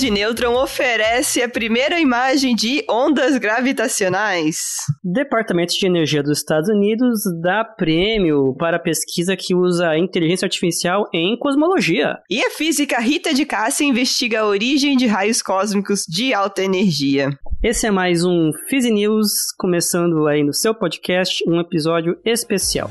De nêutron oferece a primeira imagem de ondas gravitacionais. Departamento de Energia dos Estados Unidos dá prêmio para pesquisa que usa inteligência artificial em cosmologia. E a física Rita de Cássia investiga a origem de raios cósmicos de alta energia. Esse é mais um Fizz News, começando aí no seu podcast, um episódio especial.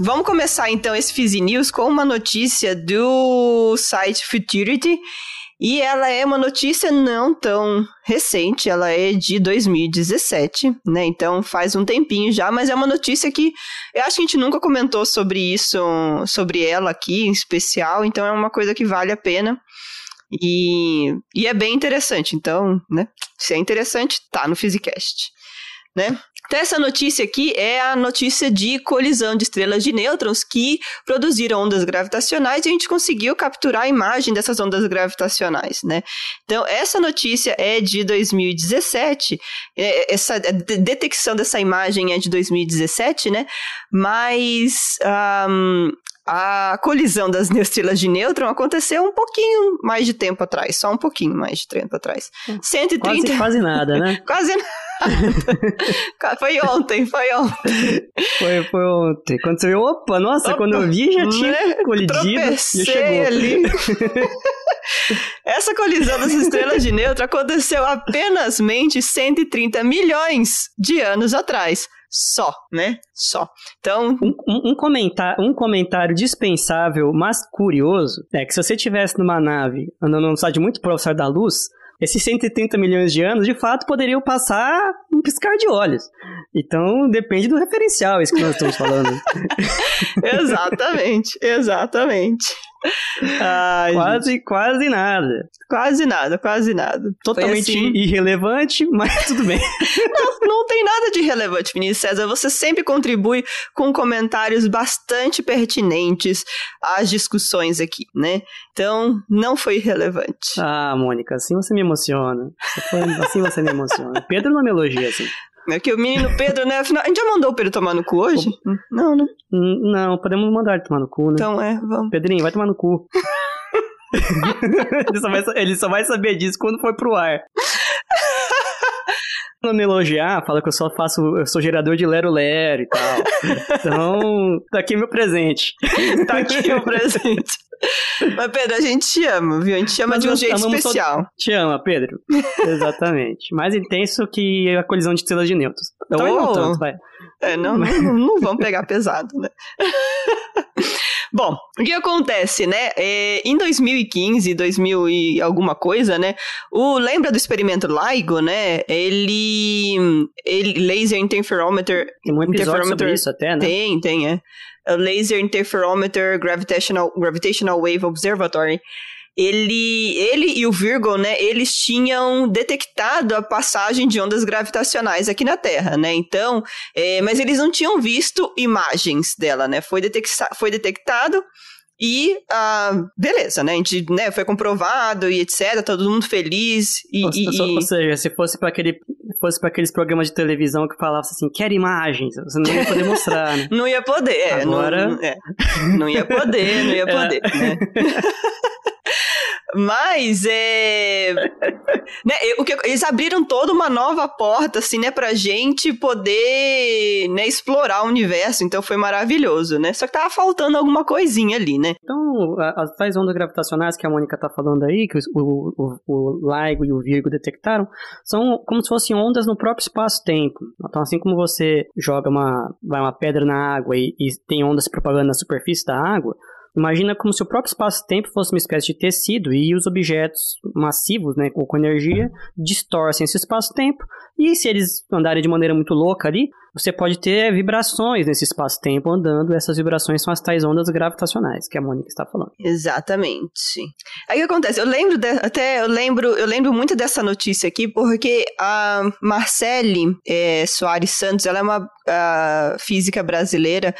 Vamos começar então esse Fizz News com uma notícia do site Futurity. E ela é uma notícia não tão recente, ela é de 2017, né? Então faz um tempinho já, mas é uma notícia que eu acho que a gente nunca comentou sobre isso, sobre ela aqui em especial, então é uma coisa que vale a pena. E, e é bem interessante, então, né? Se é interessante, tá no Physicast, né? Então, essa notícia aqui é a notícia de colisão de estrelas de nêutrons que produziram ondas gravitacionais e a gente conseguiu capturar a imagem dessas ondas gravitacionais, né? Então, essa notícia é de 2017, é, essa detecção dessa imagem é de 2017, né? Mas um, a colisão das estrelas de nêutron aconteceu um pouquinho mais de tempo atrás, só um pouquinho mais de tempo atrás. 130... Quase, quase nada, né? quase nada. foi ontem, foi ontem. Foi, foi ontem. Quando você viu, opa, nossa, opa, quando eu vi já tinha né? colidido. Já chegou. ali. Essa colisão das estrelas de neutro aconteceu apenas 130 milhões de anos atrás só, né? Só. Então. Um, um, um, comentário, um comentário dispensável, mas curioso, é que se você estivesse numa nave andando num estádio muito próximo da luz, esses 130 milhões de anos, de fato, poderiam passar um piscar de olhos. Então, depende do referencial, isso que nós estamos falando. exatamente, exatamente. Ai, quase, gente. quase nada. Quase nada, quase nada. Totalmente assim... irrelevante, mas tudo bem. não, não tem nada de irrelevante, Vinícius César. Você sempre contribui com comentários bastante pertinentes às discussões aqui, né? Então, não foi irrelevante. Ah, Mônica, assim você me emociona. Assim você me emociona. Pedro não me elogia assim. É que o menino Pedro, né? Afinal, a gente já mandou o Pedro tomar no cu hoje? Não, né? Não, podemos mandar ele tomar no cu, né? Então é, vamos. Pedrinho, vai tomar no cu. ele, só vai, ele só vai saber disso quando for pro ar. Não me elogiar, fala que eu só faço, eu sou gerador de Lero Lero e tal. Então, tá aqui meu presente. tá aqui o presente. Mas, Pedro, a gente te ama, viu? A gente te ama Mas de um jeito especial. Te ama, Pedro. Exatamente. Mais intenso que a colisão de estrelas de nêutrons. Então, Ou não tanto, vai. É, não, não, não vamos pegar pesado, né? Bom, o que acontece, né? É, em 2015, 2000 e alguma coisa, né? O lembra do experimento LIGO, né? Ele, ele laser interferometer. Tem um episódio interferometer, sobre isso até, né? Tem, tem, é. Laser Interferometer Gravitational, Gravitational Wave Observatory, ele, ele e o Virgo, né, eles tinham detectado a passagem de ondas gravitacionais aqui na Terra, né? Então, é, mas eles não tinham visto imagens dela, né? Foi, detecta foi detectado e, ah, beleza, né? A gente né, foi comprovado e etc, todo mundo feliz. E, ou, e, ou seja, se fosse para aquele fosse para aqueles programas de televisão que falavam assim, quer imagens, você não ia poder mostrar, né? não ia poder, é, Agora... não, é, não ia poder, não ia poder, é. né? Mas é. né, o que, eles abriram toda uma nova porta, assim, né, pra gente poder né, explorar o universo. Então foi maravilhoso, né? Só que tava faltando alguma coisinha ali, né? Então, as tais ondas gravitacionais que a Mônica tá falando aí, que o, o, o LIGO e o Virgo detectaram, são como se fossem ondas no próprio espaço-tempo. Então, assim como você joga uma, vai uma pedra na água e, e tem ondas propagando na superfície da água, Imagina como se o próprio espaço-tempo fosse uma espécie de tecido e os objetos massivos, né, com energia, distorcem esse espaço-tempo. E se eles andarem de maneira muito louca ali, você pode ter vibrações nesse espaço-tempo andando. Essas vibrações são as tais ondas gravitacionais que a Mônica está falando. Exatamente. Aí o que acontece? Eu lembro de, até eu lembro eu lembro muito dessa notícia aqui porque a Marcele é, Soares Santos, ela é uma física brasileira.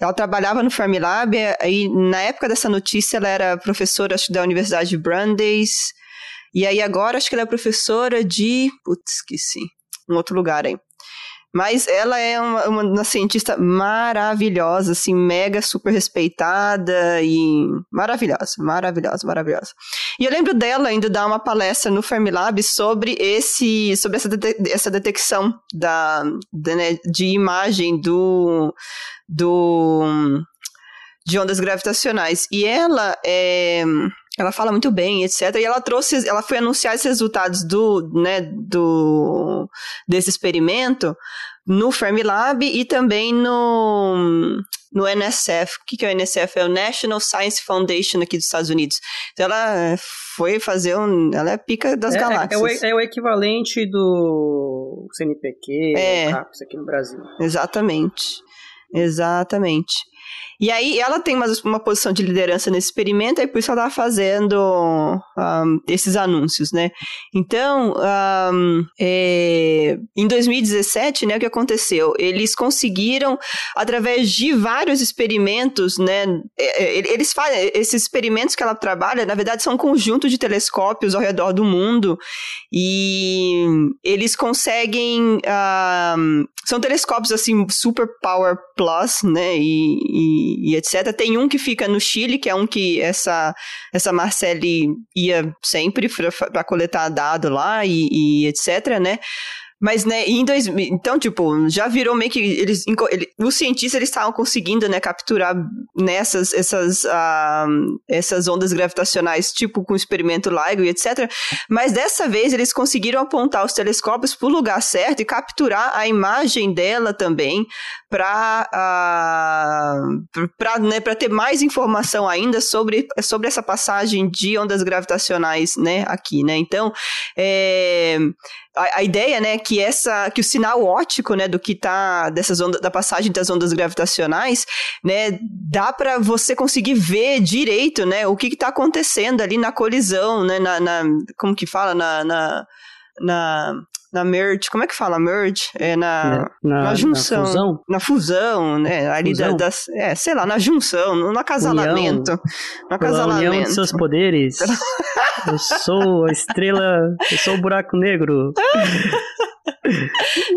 Ela trabalhava no Fermilab e na época dessa notícia ela era professora acho, da Universidade de Brandeis. E aí agora acho que ela é professora de. Putz, esqueci. Um outro lugar aí. Mas ela é uma, uma, uma, cientista maravilhosa, assim, mega super respeitada e maravilhosa, maravilhosa, maravilhosa. E eu lembro dela indo dar uma palestra no Fermilab sobre esse, sobre essa, essa detecção da, de, né, de imagem do, do de ondas gravitacionais. E ela é ela fala muito bem, etc. E ela trouxe, ela foi anunciar esses resultados do, né, do desse experimento no Fermilab e também no no NSF. O que, que é o NSF? É o National Science Foundation aqui dos Estados Unidos. Então ela foi fazer um. Ela é pica das é, galáxias. É, é, o, é, o, equivalente do CNPq, é, CAPES aqui no Brasil. Exatamente. Exatamente. E aí ela tem uma, uma posição de liderança nesse experimento, e por isso ela estava fazendo um, esses anúncios, né? Então, um, é, em 2017, né, o que aconteceu? Eles conseguiram, através de vários experimentos, né? É, é, eles fazem esses experimentos que ela trabalha, na verdade, são um conjunto de telescópios ao redor do mundo e eles conseguem um, são telescópios assim super power plus, né? E, e e, etc. Tem um que fica no Chile, que é um que essa, essa Marcele ia sempre para coletar dado lá e, e etc, né? Mas, né, em dois, então, tipo, já virou meio que eles, ele, os cientistas eles estavam conseguindo, né, capturar nessas essas, uh, essas ondas gravitacionais, tipo com o experimento LIGO e etc. Mas dessa vez eles conseguiram apontar os telescópios para o lugar certo e capturar a imagem dela também para uh, para né, ter mais informação ainda sobre, sobre essa passagem de ondas gravitacionais, né, aqui, né? Então, é, a, a, ideia, né, que essa, que o sinal óptico, né, do que tá dessas ondas, da passagem das ondas gravitacionais, né, dá para você conseguir ver direito, né, o que está acontecendo ali na colisão, né, na, na como que fala, na, na, na na merge, como é que fala merge? É na, na, na junção. Na fusão? Na fusão, né? Ali fusão. Da, das. É, sei lá, na junção, no acasalamento. União. No acasalamento. união de seus poderes. eu sou a estrela. Eu sou o buraco negro.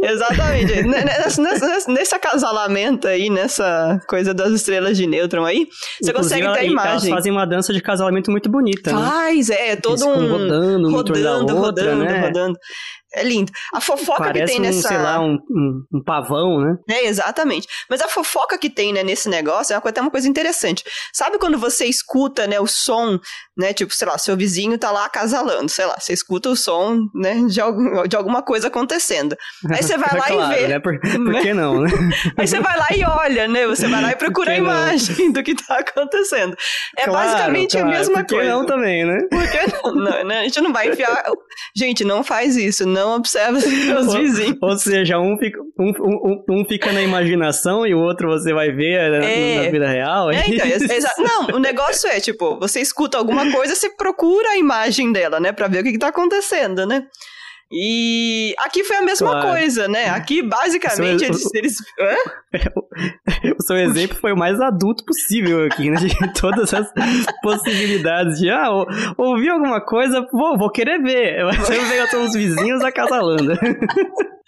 Exatamente. nesse, nesse, nesse, acasalamento aí, nessa coisa das estrelas de nêutron aí, você Inclusive, consegue ter a imagem. Elas fazem uma dança de casamento muito bonita. Né? Faz, né? é, todo um. Rodando, rodando, outra, rodando, né? rodando. É lindo. A fofoca Parece que tem nessa. Um, sei lá, um, um, um, pavão, né? É, exatamente. Mas a fofoca que tem né, nesse negócio é uma, até uma coisa interessante. Sabe quando você escuta né, o som, né? Tipo, sei lá, seu vizinho tá lá acasalando, sei lá, você escuta o som né, de, algum, de alguma coisa acontecendo. Aí você vai lá claro, e vê. Né? Por, por que não, né? Aí você vai lá e olha, né? Você vai lá e procura a imagem não? do que tá acontecendo. É claro, basicamente claro. a mesma por que coisa. não também, né? Por que não, não, né? A gente não vai enfiar. Gente, não faz isso, não observa os vizinhos. Ou, ou seja, um fica, um, um, um, fica na imaginação e o outro você vai ver né, é. na vida real. É, então, é, não, o negócio é, tipo, você escuta alguma coisa, você procura a imagem dela, né, pra ver o que, que tá acontecendo, né? E aqui foi a mesma claro. coisa, né? Aqui, basicamente, eles. eles... o seu exemplo foi o mais adulto possível aqui, né? De todas as possibilidades de, ah, ouvi alguma coisa, vou, vou querer ver. Você vê os vizinhos acasalando.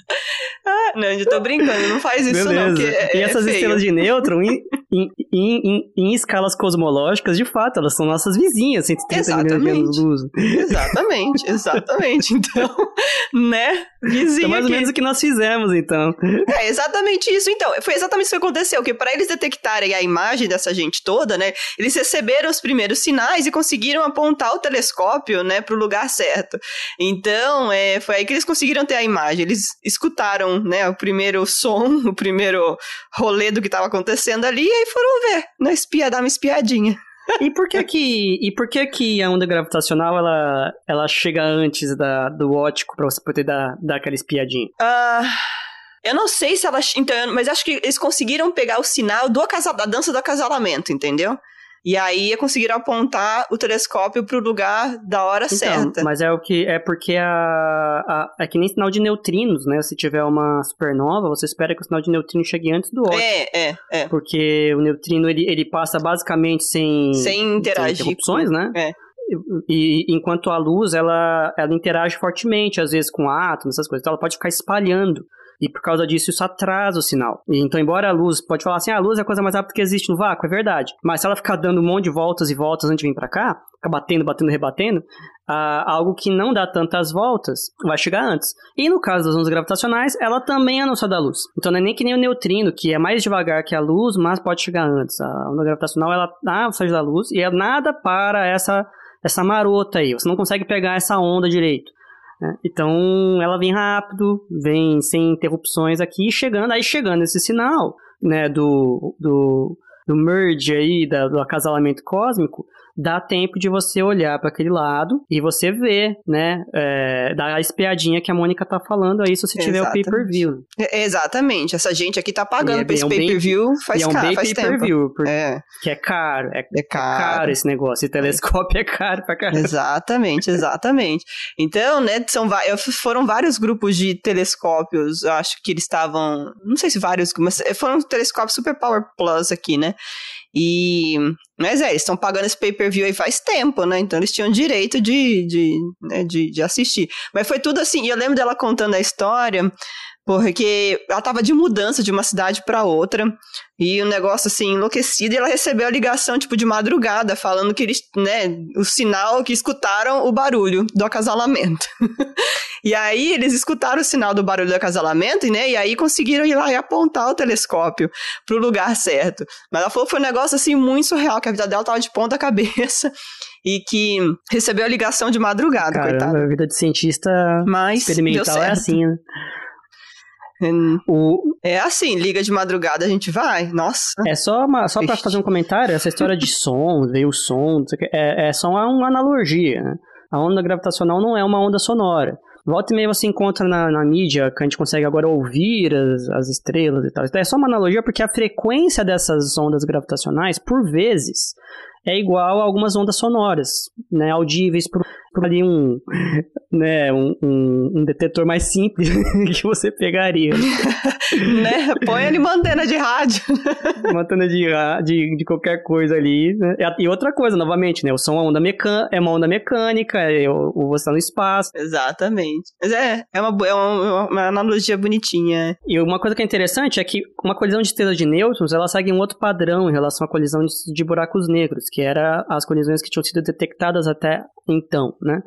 Ah, não, eu tô brincando, não faz isso Beleza. não. e é, essas é estrelas de nêutron, in, in, em, em, em, escalas cosmológicas, de fato, elas são nossas vizinhas, 130 exatamente. milhões de anos luz. Exatamente, exatamente. Então, né? Vizinho então, mais ou menos o que nós fizemos, então. É exatamente isso. Então, foi exatamente isso que aconteceu, que para eles detectarem a imagem dessa gente toda, né, eles receberam os primeiros sinais e conseguiram apontar o telescópio, né, para o lugar certo. Então, é, foi aí que eles conseguiram ter a imagem. Eles escutaram, né, o primeiro som, o primeiro rolê do que estava acontecendo ali e aí foram ver, né, espia, dar uma espiadinha. E por que que, e por que que a onda gravitacional ela, ela chega antes da, do ótico para você poder dar, dar aquela espiadinha? Ah, eu não sei se ela. Então, mas acho que eles conseguiram pegar o sinal do acasal, da dança do acasalamento, entendeu? E aí conseguiram apontar o telescópio para o lugar da hora Então, certa. mas é o que é porque a, a é que nem sinal de neutrinos, né? Se tiver uma supernova, você espera que o sinal de neutrino chegue antes do ótico. É, é, é. Porque o neutrino ele, ele passa basicamente sem, Sem interagir sem interrupções, né? É. E, e enquanto a luz ela, ela interage fortemente às vezes com átomos, essas coisas, então ela pode ficar espalhando. E por causa disso, isso atrasa o sinal. Então, embora a luz, pode falar assim, ah, a luz é a coisa mais rápida que existe no vácuo, é verdade. Mas se ela ficar dando um monte de voltas e voltas antes de vir para cá, ficar batendo, batendo, rebatendo, ah, algo que não dá tantas voltas vai chegar antes. E no caso das ondas gravitacionais, ela também é a nossa da luz. Então não é nem que nem o neutrino, que é mais devagar que a luz, mas pode chegar antes. A onda gravitacional, ela dá a velocidade da luz e é nada para essa, essa marota aí. Você não consegue pegar essa onda direito. Né? Então ela vem rápido, vem sem interrupções aqui, chegando, aí chegando esse sinal né, do, do, do merge aí, da, do acasalamento cósmico, dá tempo de você olhar para aquele lado e você ver, né, é, dar a espiadinha que a Mônica tá falando aí se você tiver o Exatamente. pay-per-view. É, Exatamente. Essa gente aqui tá E pagando é pra esse é um pay-per-view faz, e é um ca- bem faz tempo. pay-per-view, porque É, que é caro, é, é caro. caro esse negócio, esse telescópio é caro pra caramba. Exatamente, exatamente. Então, né, são, foram vários grupos de telescópios, eu acho que eles estavam, não sei se vários, mas foram telescópios Super Power Plus aqui, né? E, mas é, eles estão pagando esse pay-per-view aí faz tempo, né? Então eles tinham direito de, de, né, de, de assistir. Mas foi tudo assim, e eu lembro dela contando a história, porque ela tava de mudança de uma cidade para outra, e o negócio assim, enlouquecido, e ela recebeu a ligação, tipo, de madrugada, falando que eles, né, o sinal que escutaram o barulho do acasalamento. e aí eles escutaram o sinal do barulho do acasalamento, né, e aí conseguiram ir lá e apontar o telescópio pro lugar certo. Mas ela falou que foi um negócio assim muito surreal, que a vida dela tava de ponta cabeça. E que recebeu a ligação de madrugada, coitada. Caramba, a vida de cientista Mas experimental é assim, né? O, É assim, liga de madrugada a gente vai. Nossa. É só, uma, só pra fazer um comentário, essa história de som, veio o som, não sei o que, é, é só uma analogia. né? A onda gravitacional não é uma onda sonora. Volta e meia você encontra na, na mídia que a gente consegue agora ouvir as, as estrelas e tal. Então é só uma analogia porque a frequência dessas ondas gravitacionais, por vezes, é igual a algumas ondas sonoras, né, audíveis por, por ali um, né, um, um, um detetor mais simples que você pegaria. né? Põe ali uma antena de rádio. uma antena de, de, de qualquer coisa ali. Né? E- outra coisa, novamente, né? O som é, onda mecânica, é uma onda mecânica, é, o, você tá no espaço. Exatamente. Mas é, é uma, bo- é uma, uma analogia bonitinha. E uma coisa que é interessante é que uma colisão de estrelas de nêutrons, ela segue um outro padrão em relação à colisão de, de buracos negros, que era as colisões que tinham sido detectadas até então, né?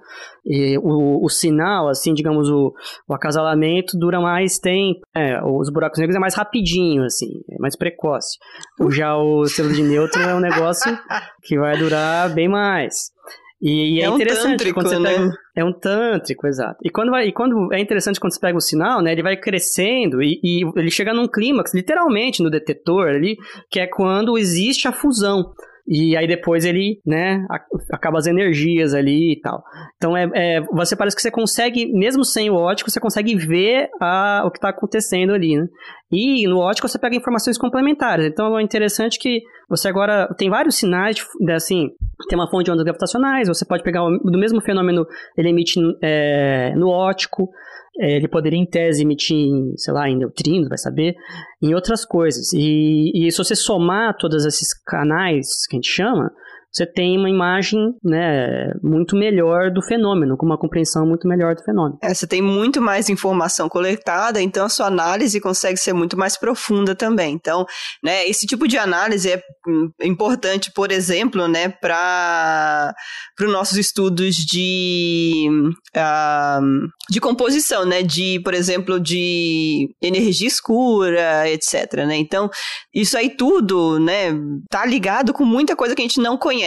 E o, o sinal, assim, digamos, o, o acasalamento dura mais tempo. É, os buracos negros é mais rapidinho, assim, é mais precoce. O- Já o estrela de nêutron é um negócio que vai durar bem mais. E, e é, É um interessante tântrico, quando você né? pega. É um tântrico, exato. E quando, vai, e quando é interessante quando você pega o sinal, né? Ele vai crescendo e, e ele chega num clímax, literalmente, no detetor ali, que é quando existe a fusão. E aí depois ele, né, acaba as energias ali e tal. Então é, é- você parece que você consegue, mesmo sem o ótico, você consegue ver a, o que está acontecendo ali, né? E no ótico você pega informações complementares. Então é interessante que você agora tem vários sinais, de, assim, tem uma fonte de ondas gravitacionais, você pode pegar o, do mesmo fenômeno, ele emite é, no ótico, é, ele poderia em tese emitir, em, sei lá, em neutrinos, vai saber, em outras coisas. E, e se você somar todos esses canais que a gente chama, você tem uma imagem né, muito melhor do fenômeno, com uma compreensão muito melhor do fenômeno. É, você tem muito mais informação coletada, então a sua análise consegue ser muito mais profunda também. Então, né, esse tipo de análise é hum, importante, por exemplo, né, para os nossos estudos de, uh, de composição, né, de, por exemplo, de energia escura, etc. Né? Então, isso aí tudo, né, tá ligado com muita coisa que a gente não conhece.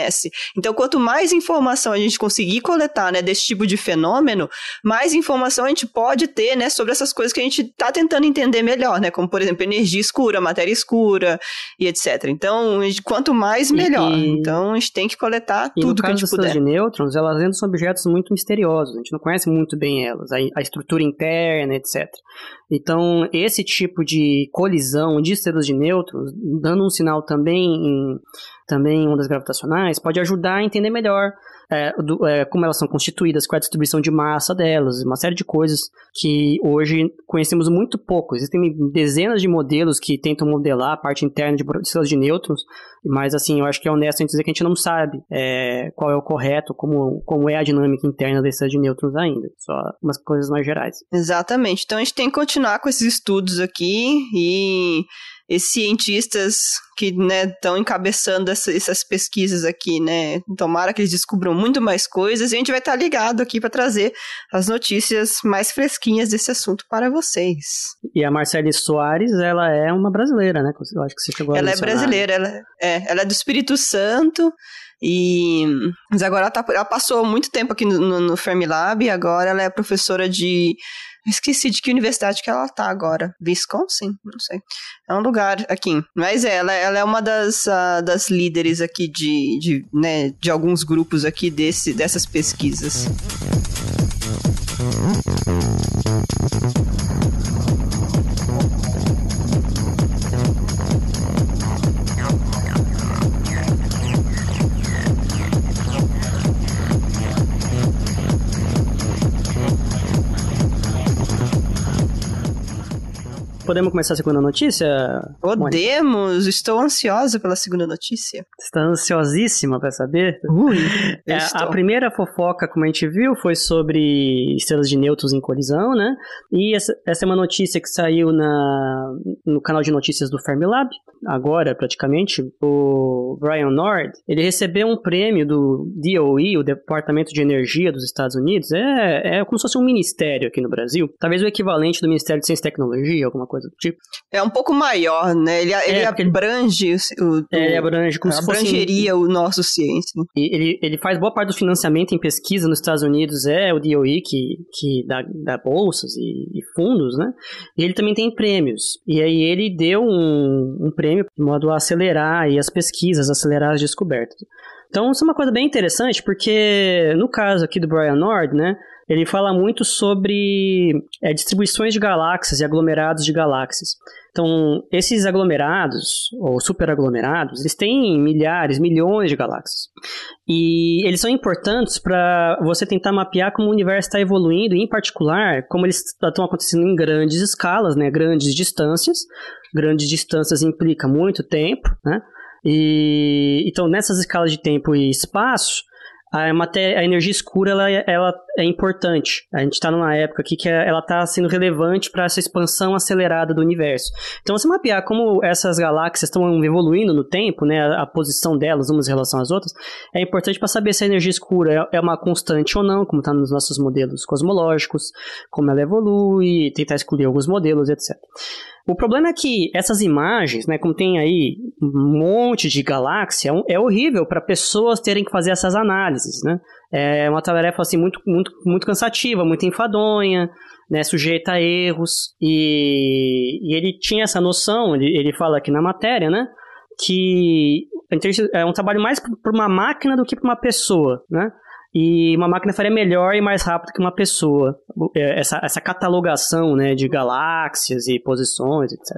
Então, quanto mais informação a gente conseguir coletar, né, desse tipo de fenômeno, mais informação a gente pode ter, né, sobre essas coisas que a gente tá tentando entender melhor, né, como por exemplo energia escura, matéria escura e etc. Então, quanto mais melhor. E, então, a gente tem que coletar tudo que a gente puder. de nêutrons, elas ainda são objetos muito misteriosos. A gente não conhece muito bem elas, a, a estrutura interna, etc. Então, esse tipo de colisão de estrelas de nêutrons, dando um sinal também em, também ondas gravitacionais, pode ajudar a entender melhor é, do, é, como elas são constituídas, qual é a distribuição de massa delas, uma série de coisas que hoje conhecemos muito pouco. Existem dezenas de modelos que tentam modelar a parte interna de estrelas de nêutrons, mas assim, eu acho que é honesto a gente dizer que a gente não sabe é, qual é o correto, como, como é a dinâmica interna da estrela de nêutrons ainda. Só umas coisas mais gerais. Exatamente. Então a gente tem que continuar com esses estudos aqui e esses cientistas que estão né, encabeçando essa, essas pesquisas aqui, né? Tomara que eles descubram muito mais coisas e a gente vai estar tá ligado aqui para trazer as notícias mais fresquinhas desse assunto para vocês. E a Marcele Soares, ela é uma brasileira, né? Eu acho que você chegou a Ela é brasileira, ela é, ela é do Espírito Santo. E mas agora ela, tá, ela passou muito tempo aqui no, no, no Fermilab e agora ela é professora de Esqueci de que universidade que ela tá agora. Wisconsin? Não sei. É um lugar aqui. Mas é, ela, ela é uma das, uh, das líderes aqui de, de, né, de alguns grupos aqui desse, dessas pesquisas. Podemos começar a segunda notícia? Podemos, estou ansiosa pela segunda notícia. Está ansiosíssima para saber? Ui, é, a primeira fofoca, como a gente viu, foi sobre estrelas de nêutrons em colisão, né? E essa, essa é uma notícia que saiu na, no canal de notícias do Fermilab, agora praticamente. O Brian Nord, ele recebeu um prêmio do DOE, o Departamento de Energia dos Estados Unidos. É, é como se fosse um ministério aqui no Brasil. Talvez o equivalente do Ministério de Ciência e Tecnologia, alguma coisa coisa do tipo. É um pouco maior, né? Ele, ele abrange o, é, ele abrange como abrangeria fosse, o nosso ciência. Ele, ele faz boa parte do financiamento em pesquisa nos Estados Unidos, é o DOE que, que dá, dá bolsas e, e, fundos, né? E ele também tem prêmios. E aí ele deu um, um prêmio de modo a acelerar aí as pesquisas, acelerar as descobertas. Então, isso é uma coisa bem interessante, porque no caso aqui do Brian Nord, né, ele fala muito sobre é, distribuições de galáxias e aglomerados de galáxias. Então, esses aglomerados, ou superaglomerados, eles têm milhares, milhões de galáxias. E eles são importantes para você tentar mapear como o universo está evoluindo, e, em particular, como eles estão acontecendo em grandes escalas, né, grandes distâncias. Grandes distâncias implica muito tempo, né? E, então, nessas escalas de tempo e espaço, a, matéria, a energia escura ela, ela é importante. A gente está numa época aqui que é, ela está sendo relevante para essa expansão acelerada do universo. Então, você mapear como essas galáxias estão evoluindo no tempo, né, a, posição delas umas em relação às outras, é importante para saber se a energia escura é, é uma constante ou não, como está nos nossos modelos cosmológicos, como ela evolui, tentar excluir alguns modelos, etc. O problema é que essas imagens, né, como tem aí um monte de galáxia, é horrível para pessoas terem que fazer essas análises, né? É uma tarefa assim muito muito muito cansativa, muito enfadonha, né, sujeita a erros e, e ele tinha essa noção, ele, ele fala aqui na matéria, né, que é um trabalho mais para uma máquina do que para uma pessoa, né? E uma máquina faria melhor e mais rápido que uma pessoa. É, essa, essa catalogação né, de galáxias e posições, etc.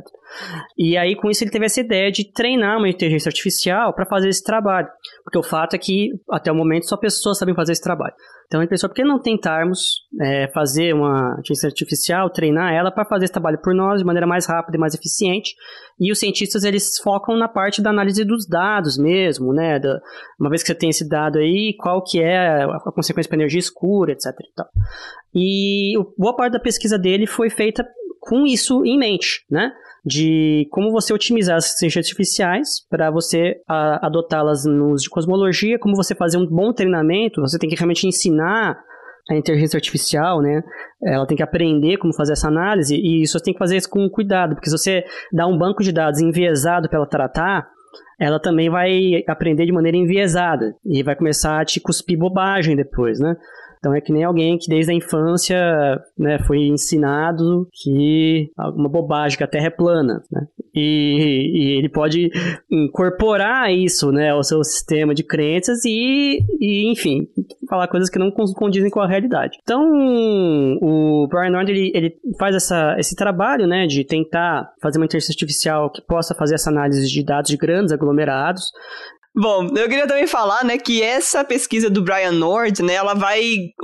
E aí, com isso, ele teve essa ideia de treinar uma inteligência artificial para fazer esse trabalho. Porque o fato é que, até o momento, só pessoas sabem fazer esse trabalho. Então ele pensou, por que não tentarmos é, fazer uma inteligência artificial, treinar ela para fazer esse trabalho por nós de maneira mais rápida e mais eficiente? E os cientistas, eles focam na parte da análise dos dados mesmo, né? Da, uma vez que você tem esse dado aí, qual que é a, consequência para energia escura, etc. E, e boa parte da pesquisa dele foi feita com isso em mente, né? de como você otimizar as inteligências artificiais para você adotá-las no uso de cosmologia, como você fazer um bom treinamento, você tem que realmente ensinar a inteligência artificial, né? Ela tem que aprender como fazer essa análise e isso você tem que fazer isso com cuidado, porque se você dá um banco de dados enviesado para ela tratar, ela também vai aprender de maneira enviesada e vai começar a te cuspir bobagem depois, né? Então é que nem alguém que desde a infância né, foi ensinado que alguma bobagem, que a Terra é plana. Né? E, e, ele pode incorporar isso né, ao seu sistema de crenças e, e, enfim, falar coisas que não condizem com a realidade. Então, o Brian Nord ele, ele faz essa, esse trabalho né, de tentar fazer uma inteligência artificial que possa fazer essa análise de dados de grandes aglomerados Bom, eu queria também falar, né, que essa pesquisa do Brian Nord, né, ela vai,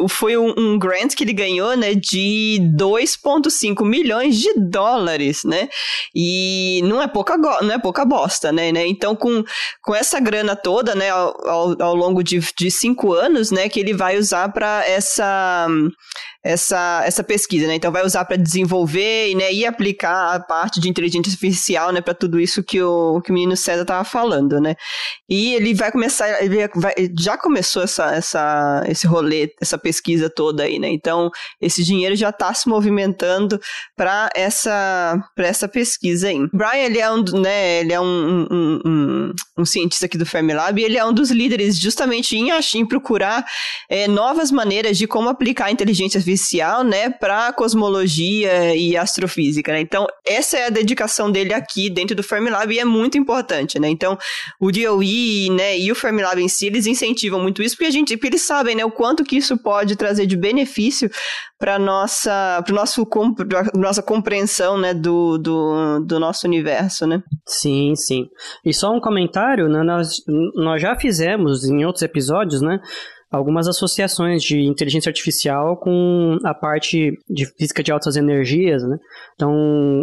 foi um, um grant que ele ganhou, né, de 2.5 milhões de dólares, né, e não é pouca, não é pouca bosta, né, né, então com, com essa grana toda, né, ao, ao, ao longo de, de cinco anos, né, que ele vai usar para essa essa, essa pesquisa, né? Então vai usar para desenvolver né, e aplicar a parte de inteligência artificial, né, para tudo isso que o, que o menino César estava falando, né? E ele vai começar, ele vai, já começou essa, essa, esse rolê, essa pesquisa toda aí, né? Então esse dinheiro já está se movimentando para essa, essa pesquisa aí. Brian, ele é um, né, ele é um, um, um, um cientista aqui do Fermilab e ele é um dos líderes justamente em, em procurar é, novas maneiras de como aplicar a inteligência artificial artificial, né, para cosmologia e astrofísica, né? Então, essa é a dedicação dele aqui dentro do Fermilab e é muito importante, né? Então, o DOE, né, e o Fermilab em si, eles incentivam muito isso porque a gente, porque eles sabem, né, o quanto que isso pode trazer de benefício para nossa, para nosso pra nossa compreensão, né, do, do, do nosso universo, né? Sim, sim. E só um comentário, né, nós, nós já fizemos em outros episódios, né, algumas associações de inteligência artificial com a parte de física de altas energias, né? Então,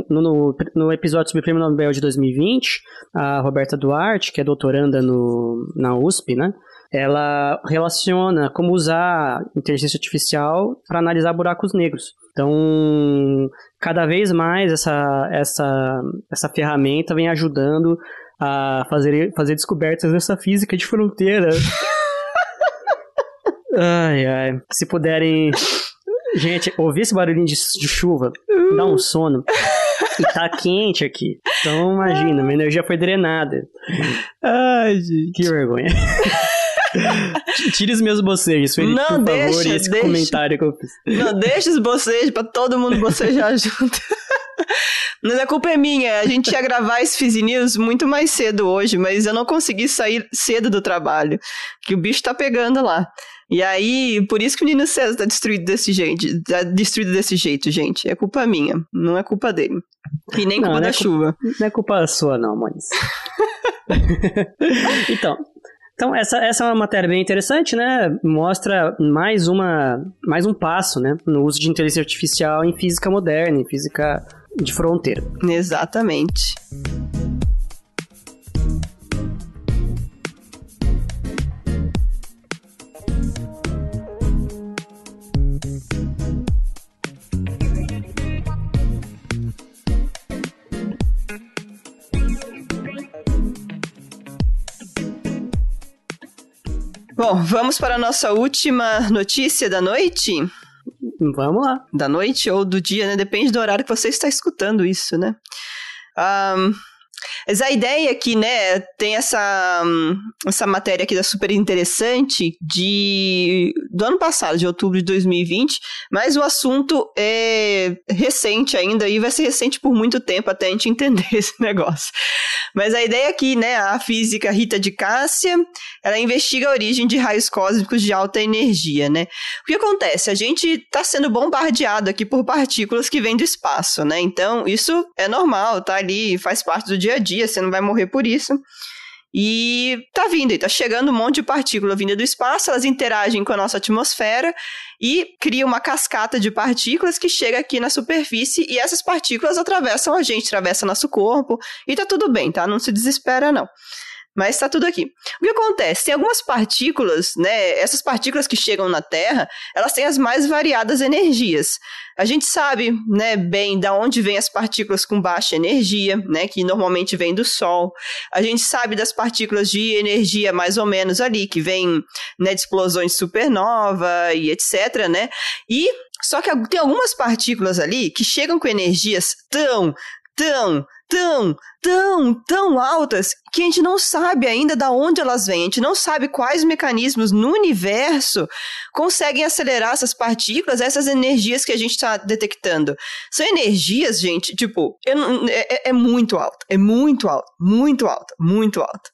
no, no episódio sobre o Prêmio Nobel de 2020, a Roberta Duarte, que é doutoranda no, na USP, né? Ela relaciona como usar inteligência artificial para analisar buracos negros. Então, cada vez mais essa, essa, essa ferramenta vem ajudando a fazer, fazer descobertas dessa física de fronteira Ai, ai. Se puderem. Gente, ouvir esse barulhinho de, de chuva dá um sono. E tá quente aqui. Então imagina, minha energia foi drenada. Ai, gente. Que vergonha. Tire os meus bocejos, Felipe, não, por deixa, favor, esse deixa. comentário que eu fiz. Não, deixa os bocejos pra todo mundo bocejar junto. Mas a culpa é minha. A gente ia gravar esse Fizzy News muito mais cedo hoje, mas eu não consegui sair cedo do trabalho. Que o bicho tá pegando lá. E aí, por isso que o Nino César tá destruído desse jeito, tá destruído desse jeito, gente. É culpa minha, não é culpa dele. E nem não, culpa não da é chuva. Não é culpa sua, não, Moniz. então, então essa, essa é uma matéria bem interessante, né? Mostra mais uma mais um passo, né, no uso de inteligência artificial em física moderna, em física de fronteira. Exatamente. Bom, vamos para a nossa última notícia da noite? Vamos lá. Da noite ou do dia, né? Depende do horário que você está escutando isso, né? Um, mas a ideia aqui, né, tem essa, essa matéria aqui da super interessante de do ano passado, de outubro de 2020, mas o assunto é recente ainda e vai ser recente por muito tempo até a gente entender esse negócio. Mas a ideia aqui, né, a física Rita de Cássia, ela investiga a origem de raios cósmicos de alta energia, né? O que acontece? A gente está sendo bombardeado aqui por partículas que vêm do espaço, né? Então, isso é normal, tá ali, faz parte do dia a dia, você não vai morrer por isso. E tá vindo, e tá chegando um monte de partícula vinda do espaço, elas interagem com a nossa atmosfera e cria uma cascata de partículas que chega aqui na superfície e essas partículas atravessam a gente, atravessam nosso corpo e tá tudo bem, tá? Não se desespera não. Mas está tudo aqui. O que acontece? Tem algumas partículas, né? Essas partículas que chegam na Terra, elas têm as mais variadas energias. A gente sabe, né, bem da onde vêm as partículas com baixa energia, né, que normalmente vem do Sol. A gente sabe das partículas de energia mais ou menos ali, que vem, né, de explosões supernova e etc, né? E só que tem algumas partículas ali que chegam com energias tão, tão, tão, tão, tão altas que a gente não sabe ainda da onde elas vêm. A gente não sabe quais mecanismos no universo conseguem acelerar essas partículas, essas energias que a gente está detectando. São energias, gente, tipo, é, é, é muito alto, é muito alto, muito alto, muito alto.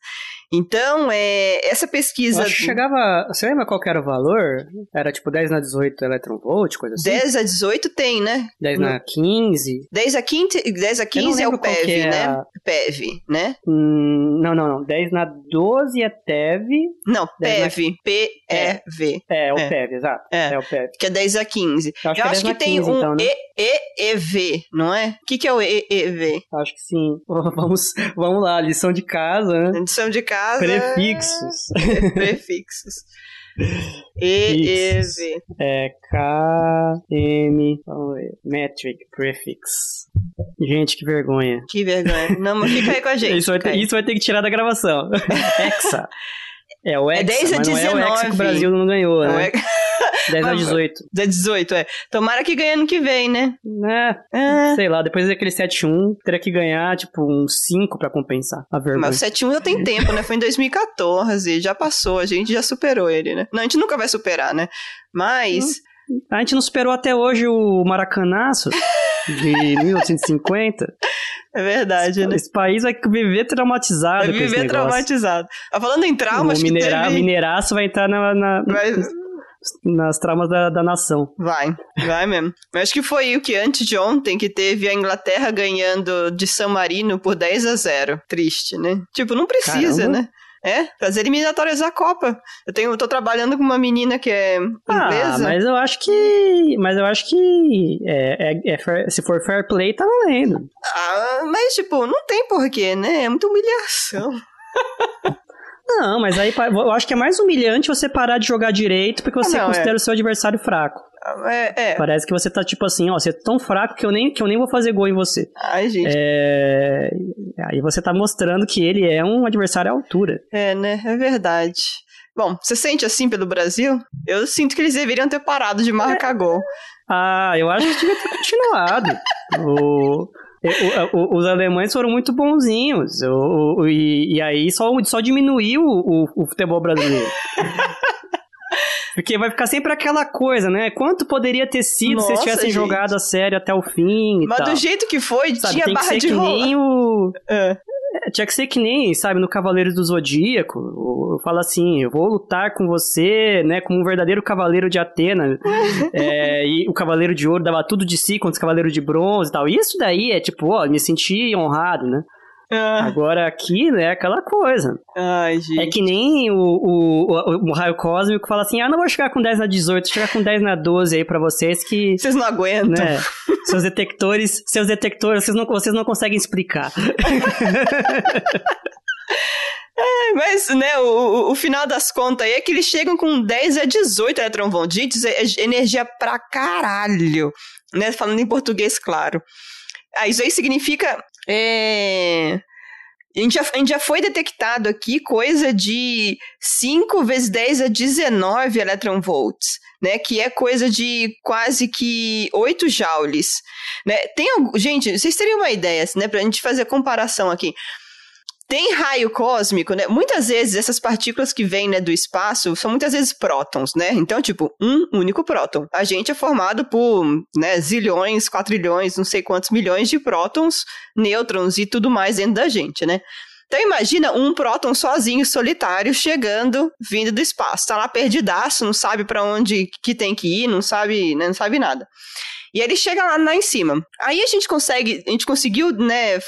Então, é, essa pesquisa. acho que chegava. Você lembra qual era o valor? Era tipo 10 na 18 electronvolt, coisa assim? 10 a 18 tem, né? 10 na 15. 10 a 15, 10 a 15 é o PEV, é né? A... PEV, né? Hum, não, não, não. 10 na 12 é TEV. Não, PEV. Na... P-E-V. É, é, o é. PEV, exato. É. é o PEV. Que é 10 a 15. Eu acho, Eu que, acho que, tem 15, um então, né? EEV, não é? O que, que é o EEV? Acho que sim. Vamos, vamos lá, lição de casa, né? Lição de casa. Prefixos. Prefixos. E, V. É K, M, metric, prefix. Gente, que vergonha. Que vergonha. Não, mas fica aí com a gente. Isso vai ter, isso vai ter que tirar da gravação. Hexa. É o Hexa, é 10 a mas 19. não é o que o Brasil não ganhou, né? É... 10 a 18. 10 a 18, é. Tomara que ganhe ano que vem, né? É, é. sei lá, depois daquele 7-1, teria que ganhar, tipo, um 5 pra compensar a vergonha. Mas o 7-1 já tem tempo, né? Foi em 2014, já passou, a gente já superou ele, né? Não, a gente nunca vai superar, né? Mas... Hum. A gente não superou até hoje o Maracanaço de 1850. É verdade, esse, né? Esse país vai viver traumatizado. Vai viver traumatizado. Ah, falando em traumas, o minerar, teve... mineraço vai entrar na, na, vai nas traumas da, da nação. Vai, vai mesmo. Mas acho que foi o que antes de ontem que teve a Inglaterra ganhando de San Marino por 10 a 0. Triste, né? Tipo, não precisa, Caramba. né? É, fazer eliminatórias da Copa. Eu tenho, eu tô trabalhando com uma menina que é inglesa. Ah, mas eu acho que. Mas eu acho que. É, é, é fair, se for fair play, tá valendo. Ah, mas, tipo, não tem porquê, né? É muita humilhação. Não, mas aí eu acho que é mais humilhante você parar de jogar direito porque você ah, não, considera é. o seu adversário fraco. É, é. Parece que você tá tipo assim, ó, você é tão fraco que eu nem, que eu nem vou fazer gol em você. Ai, gente. É... Aí você tá mostrando que ele é um adversário à altura. É, né? É verdade. Bom, você sente assim pelo Brasil? Eu sinto que eles deveriam ter parado de marcar é. gol. Ah, eu acho que devia ter continuado. o... O, o, os alemães foram muito bonzinhos. O, e, e, aí só, só diminuiu o futebol brasileiro. Porque vai ficar sempre aquela coisa, né? Quanto poderia ter sido Nossa, se eles tivessem gente. jogado a série até o fim? Mas tal. do jeito que foi, Sabe, tinha tem barra que ser de que nem o. É. É, tinha que ser que nem, sabe, no Cavaleiro do Zodíaco. Eu falo assim, eu vou lutar com você, né, como um verdadeiro cavaleiro de Atena. é, e o Cavaleiro de Ouro dava tudo de si contra o Cavaleiro de Bronze e tal. Isso daí é tipo, ó, me senti honrado, né? Ah. Agora aqui, né, aquela coisa. Ai, gente. É que nem o, o, o, o, raio cósmico fala assim: ah, não vou chegar com 10 na 18, vou chegar com 10 na 12 aí pra vocês que. Vocês não aguentam. Né, seus detectores, seus detectores, vocês não, vocês não conseguem explicar. É, mas, né, o, o, final das contas aí é que eles chegam com 10 a 18 eletronvolts, é energia pra caralho, né, falando em português, claro. Ah, isso aí significa é... A gente, já, a gente já foi detectado aqui coisa de 5 vezes 10 a 19 eletronvolts, né? Que é coisa de quase que 8 joules. Né? Tem, gente, vocês teriam uma ideia, né? Pra gente fazer a comparação aqui. Tem raio cósmico, né? Muitas vezes essas partículas que vêm né, do espaço são muitas vezes prótons, né? Então, tipo, um único próton. A gente é formado por né, zilhões, quatrilhões, não sei quantos milhões de prótons, nêutrons e tudo mais dentro da gente, né? Então imagina um próton sozinho, solitário, chegando, vindo do espaço. Tá lá perdidaço, não sabe para onde que tem que ir, não sabe, né, não sabe nada. E ele chega lá, lá em cima. Aí a gente consegue, a gente conseguiu, né,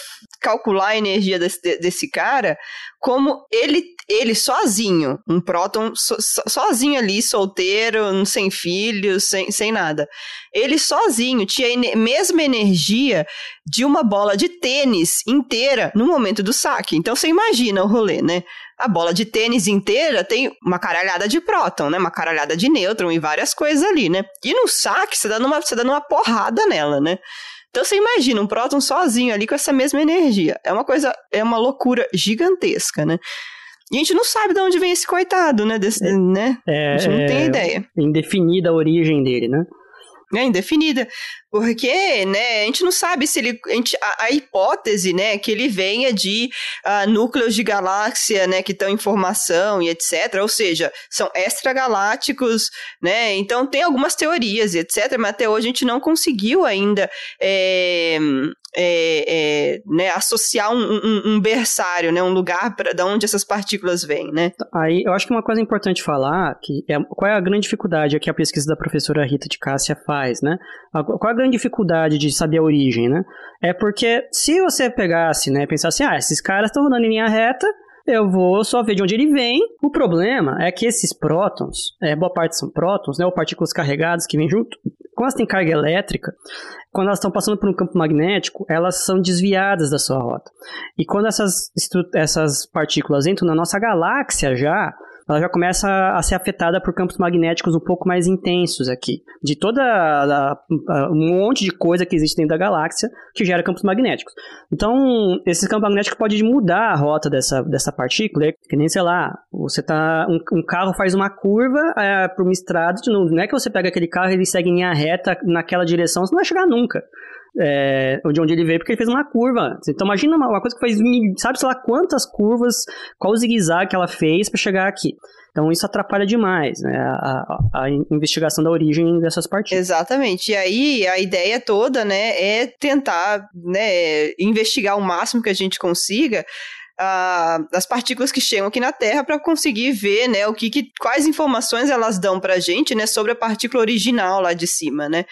calcular a energia desse, desse cara como ele, ele sozinho, um próton so, sozinho ali, solteiro, sem filhos, sem, sem nada. Ele sozinho tinha a mesma energia de uma bola de tênis inteira no momento do saque. Então você imagina o rolê, né? A bola de tênis inteira tem uma caralhada de próton, né? Uma caralhada de nêutron e várias coisas ali, né? E no saque, você dá numa, você dá numa porrada nela, né? Então você imagina um próton sozinho ali com essa mesma energia. É uma coisa, é uma loucura gigantesca, né? E a gente não sabe de onde vem esse coitado, né? Desse, é, né? É, a gente não é, tem ideia. Indefinida a origem dele, né? É indefinida. Porque, né, a gente não sabe se ele. A, gente, a, a hipótese, né, que ele venha de uh, núcleos de galáxia, né, que estão em formação e etc. Ou seja, são extragalácticos, né? Então tem algumas teorias e etc. Mas até hoje a gente não conseguiu ainda é, é, é, né, associar um, um, um, berçário, né, um lugar para da onde essas partículas vêm, né? Aí eu acho que uma coisa importante falar que é qual é a grande dificuldade que a pesquisa da professora Rita de Cássia faz, né? Qual a grande dificuldade de saber a origem, né? É porque se você pegasse, né, pensasse, ah, esses caras estão rodando em linha reta, eu vou só ver de onde ele vem. O problema é que esses prótons, é, boa parte são prótons, né, ou partículas carregadas que vêm junto, quando elas têm carga elétrica, quando elas estão passando por um campo magnético, elas são desviadas da sua rota. E quando essas, essas partículas entram na nossa galáxia já, ela já começa a ser afetada por campos magnéticos um pouco mais intensos aqui. De toda a, a, um monte de coisa que existe dentro da galáxia que gera campos magnéticos. Então, esse campo magnético pode mudar a rota dessa, dessa partícula, que nem, sei lá, você tá. Um, um carro faz uma curva é, por uma estrada, não, não é que você pega aquele carro e ele segue em linha reta naquela direção, você não vai chegar nunca é, de onde ele veio, porque ele fez uma curva. Então imagina uma, uma coisa que fez, sabe, sei lá, quantas curvas, qual zigue-zague que ela fez para chegar aqui. Então isso atrapalha demais né, a, a, a, investigação da origem dessas partículas. Exatamente. E aí a ideia toda né, é tentar né, investigar o máximo que a gente consiga uh, as partículas que chegam aqui na Terra para conseguir ver, né, o que, que quais informações elas dão para a gente, né, sobre a partícula original lá de cima, né?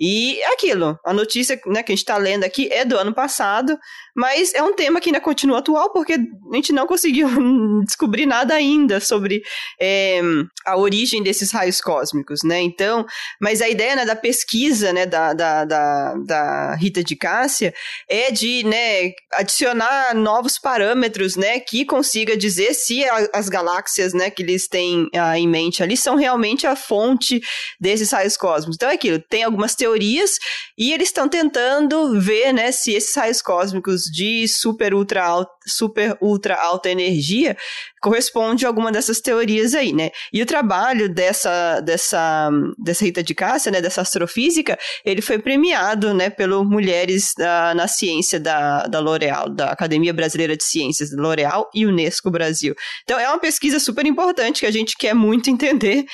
E aquilo, a notícia né, que a gente está lendo aqui é do ano passado, mas é um tema que ainda continua atual porque a gente não conseguiu descobrir nada ainda sobre é, a origem desses raios cósmicos, né? Então, mas a ideia né, da pesquisa, né, da, da, da, da Rita de Cássia é de, né, adicionar novos parâmetros, né, que consiga dizer se a, as galáxias, né, que eles têm ah, em mente ali são realmente a fonte desses raios cósmicos. Então é aquilo, tem algumas teorias e eles estão tentando ver, né, se esses raios cósmicos de super ultra alta, super ultra alta energia corresponde a alguma dessas teorias aí, né? E o trabalho dessa dessa dessa Rita de Cássia, né, dessa astrofísica, ele foi premiado, né, pelo Mulheres da, na Ciência da, da L'Oréal, da Academia Brasileira de Ciências L'Oréal e Unesco Brasil. Então é uma pesquisa super importante que a gente quer muito entender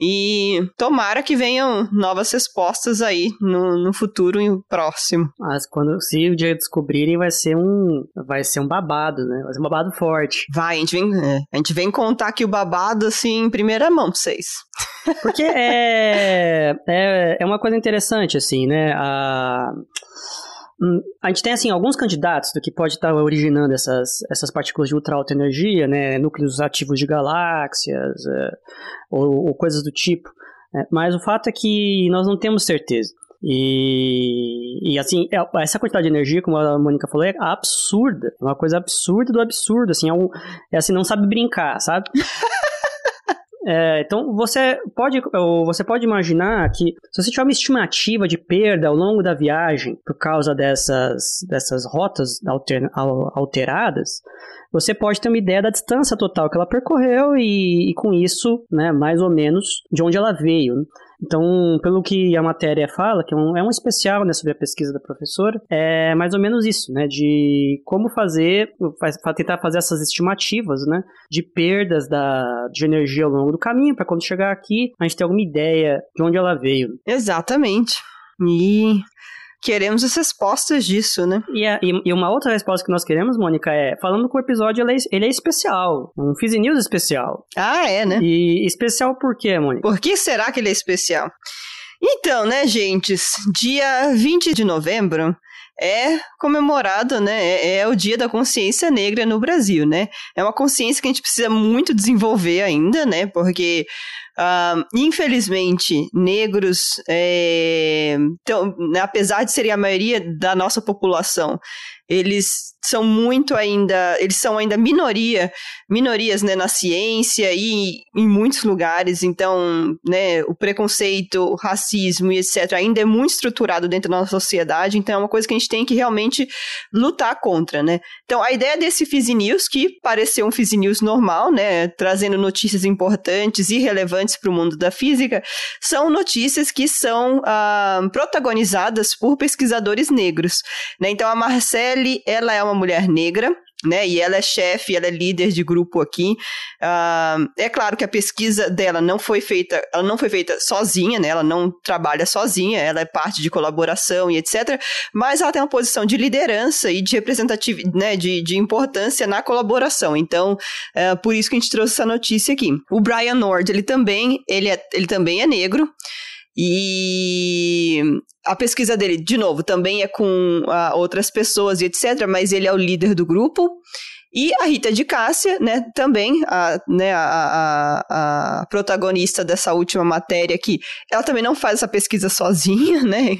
e tomara que venham novas respostas aí no, no futuro próximo. Mas quando se o dia descobrirem, vai ser um. Vai ser um babado, né? Vai ser um babado forte. Vai, a gente vem, é, a gente vem contar aqui o babado assim em primeira mão pra vocês. Porque é, é, é uma coisa interessante, assim, né? A. Hum, a gente tem, assim, alguns candidatos do que pode estar originando essas, essas partículas de ultra alta energia, né, núcleos ativos de galáxias, é, ou, ou, coisas do tipo. É, mas o fato é que nós não temos certeza. E, e assim, é, essa quantidade de energia, como a Mônica falou, é absurda. É uma coisa absurda do absurdo, assim, é, um, é assim, não sabe brincar, sabe? É, então você pode, você pode imaginar que se você tiver uma estimativa de perda ao longo da viagem por causa dessas, dessas rotas alter, alteradas, você pode ter uma ideia da distância total que ela percorreu e, e com isso, né, mais ou menos, de onde ela veio. Então, pelo que a matéria fala, que é um, é um especial né, sobre a pesquisa da professora, é mais ou menos isso, né? De como fazer, tentar fazer essas estimativas, né? De perdas da, de energia ao longo do caminho, para quando chegar aqui, a gente ter alguma ideia de onde ela veio. Exatamente. E queremos as respostas disso, né? E, a, e, uma outra resposta que nós queremos, Mônica, é falando que o episódio ele é, ele é especial. Um Fizz News especial. Ah, é, né? E especial por quê, Mônica? Por que será que ele é especial? Então, né, gente, dia 20 de novembro é comemorado, né? É, é, o Dia da Consciência Negra no Brasil, né? É uma consciência que a gente precisa muito desenvolver ainda, né? Porque Uh, infelizmente, negros, é, então, apesar de serem a maioria da nossa população, eles são muito ainda, eles são ainda minoria, minorias, né, na ciência e em muitos lugares, então, né, o preconceito, o racismo e etc ainda é muito estruturado dentro da nossa sociedade, então é uma coisa que a gente tem que realmente lutar contra, né. Então, a ideia desse Fizzy News, que pareceu um Fizzy News normal, né, trazendo notícias importantes e relevantes para o mundo da física, são notícias que são ah, protagonizadas por pesquisadores negros, né, então a Marcelle, ela é uma uma mulher negra, né? E ela é chefe, ela é líder de grupo aqui. Uh, é claro que a pesquisa dela não foi feita, ela não foi feita sozinha, né? Ela não trabalha sozinha, ela é parte de colaboração e etc. Mas ela tem uma posição de liderança e de representatividade, né? De, de importância na colaboração. Então, é por isso que a gente trouxe essa notícia aqui. O Brian Nord, ele também, ele, é, ele também é negro. E a pesquisa dele, de novo, também é com uh, outras pessoas e etc., mas ele é o líder do grupo. E a Rita de Cássia, né, também, a, né, a, a, a, protagonista dessa última matéria aqui, ela também não faz essa pesquisa sozinha, né,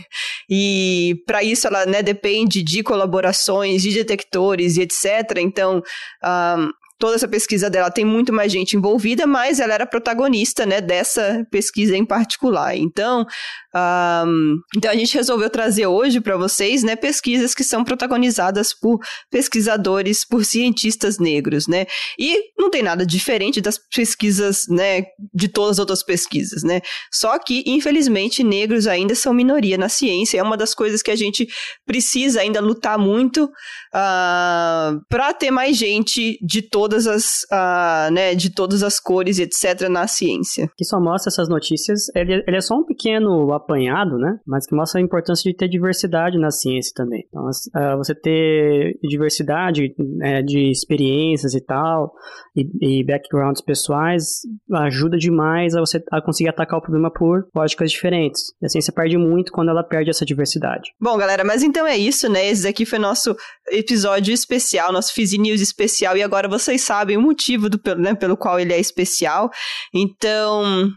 e para isso ela, né, depende de colaborações, de detectores e etc. Então, um, ah, toda essa pesquisa dela tem muito mais gente envolvida, mas ela era protagonista, né, dessa pesquisa em particular. Então, um, então a gente resolveu trazer hoje para vocês, né, pesquisas que são protagonizadas por pesquisadores, por cientistas negros, né? E não tem nada diferente das pesquisas, né, de todas as outras pesquisas, né? Só que, infelizmente, negros ainda são minoria na ciência. É uma das coisas que a gente precisa ainda lutar muito uh, para ter mais gente de todas as, uh, né, de todas as cores, etc, na ciência. Que só mostra essas notícias. Ele, ele é só um pequeno apanhado, né? Mas que mostra a importância de ter diversidade na ciência também. Então, uh, você ter diversidade né, de experiências e tal, e, e, backgrounds pessoais, ajuda demais a você a conseguir atacar o problema por lógicas diferentes. E a ciência perde muito quando ela perde essa diversidade. Bom, galera, mas então é isso, né? Esse aqui foi nosso episódio especial, nosso Fizzy News especial, e agora vocês sabem o motivo do, né, pelo qual ele é especial. Então,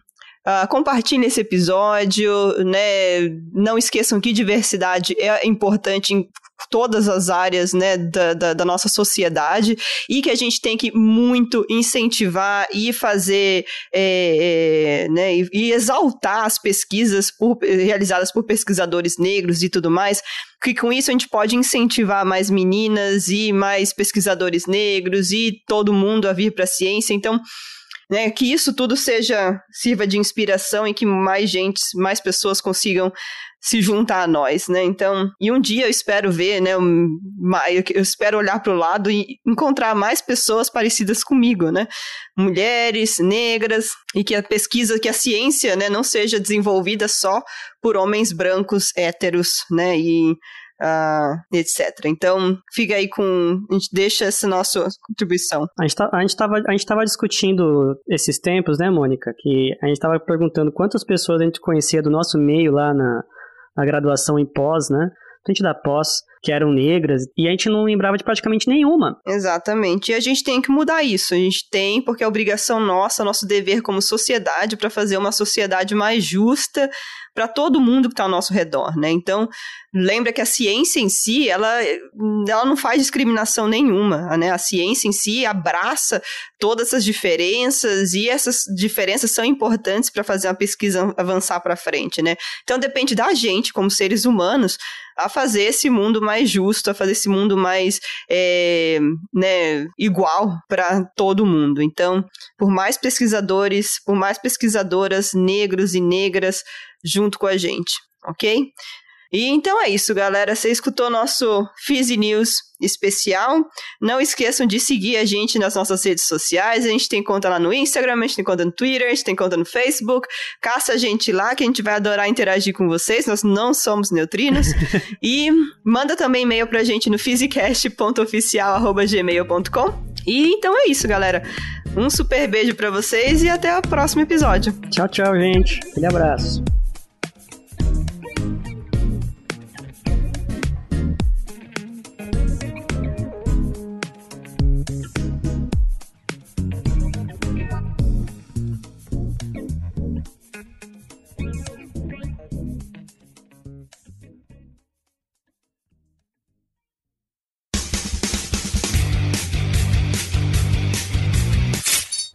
Uh, compartilhem esse episódio, né? Não esqueçam que diversidade é importante em todas as áreas né, da, da, da, nossa sociedade e que a gente tem que muito incentivar e fazer é, é, né, e, e, exaltar as pesquisas por, realizadas por pesquisadores negros e tudo mais, que com isso a gente pode incentivar mais meninas e mais pesquisadores negros e todo mundo a vir para a ciência. Então, né, que isso tudo seja sirva de inspiração e que mais gente, mais pessoas consigam se juntar a nós, né? Então, e um dia eu espero ver, né? Eu espero olhar para o lado e encontrar mais pessoas parecidas comigo, né? Mulheres, negras, e que a pesquisa, que a ciência, né, não seja desenvolvida só por homens brancos héteros, né? E uh, etc. Então, fica aí com. A gente deixa essa nossa contribuição. A gente, tá, a gente, discutindo esses tempos, né, Mônica? Que a gente tava perguntando quantas pessoas a gente conhecia do nosso meio lá na, na graduação em pós, né? A gente da pós que eram negras, e a gente não lembrava de praticamente nenhuma. Exatamente. E a gente tem que mudar isso. A gente tem, porque é obrigação nossa, nosso dever como sociedade, para fazer uma sociedade mais justa para todo mundo que está ao nosso redor, né? Então, lembra que a ciência em si, ela, ela não faz discriminação nenhuma, né? A ciência em si abraça todas essas diferenças e essas diferenças são importantes para fazer a pesquisa avançar para frente, né? Então, depende da gente, como seres humanos, a fazer esse mundo mais justo, a fazer esse mundo mais é, né, igual para todo mundo. Então, por mais pesquisadores, por mais pesquisadoras negros e negras junto com a gente, ok? E então é isso, galera. Você escutou nosso Fizzy News especial. Não esqueçam de seguir a gente nas nossas redes sociais. A gente tem conta lá no Instagram, a gente tem conta no Twitter, a gente tem conta no Facebook. Caça a gente lá, que a gente vai adorar interagir com vocês. Nós não somos neutrinos. e manda também e-mail pra gente no physicast.oficial.gmail.com. E então é isso, galera. Um super beijo para vocês e até o próximo episódio. Tchau, tchau, gente. Aquele abraço.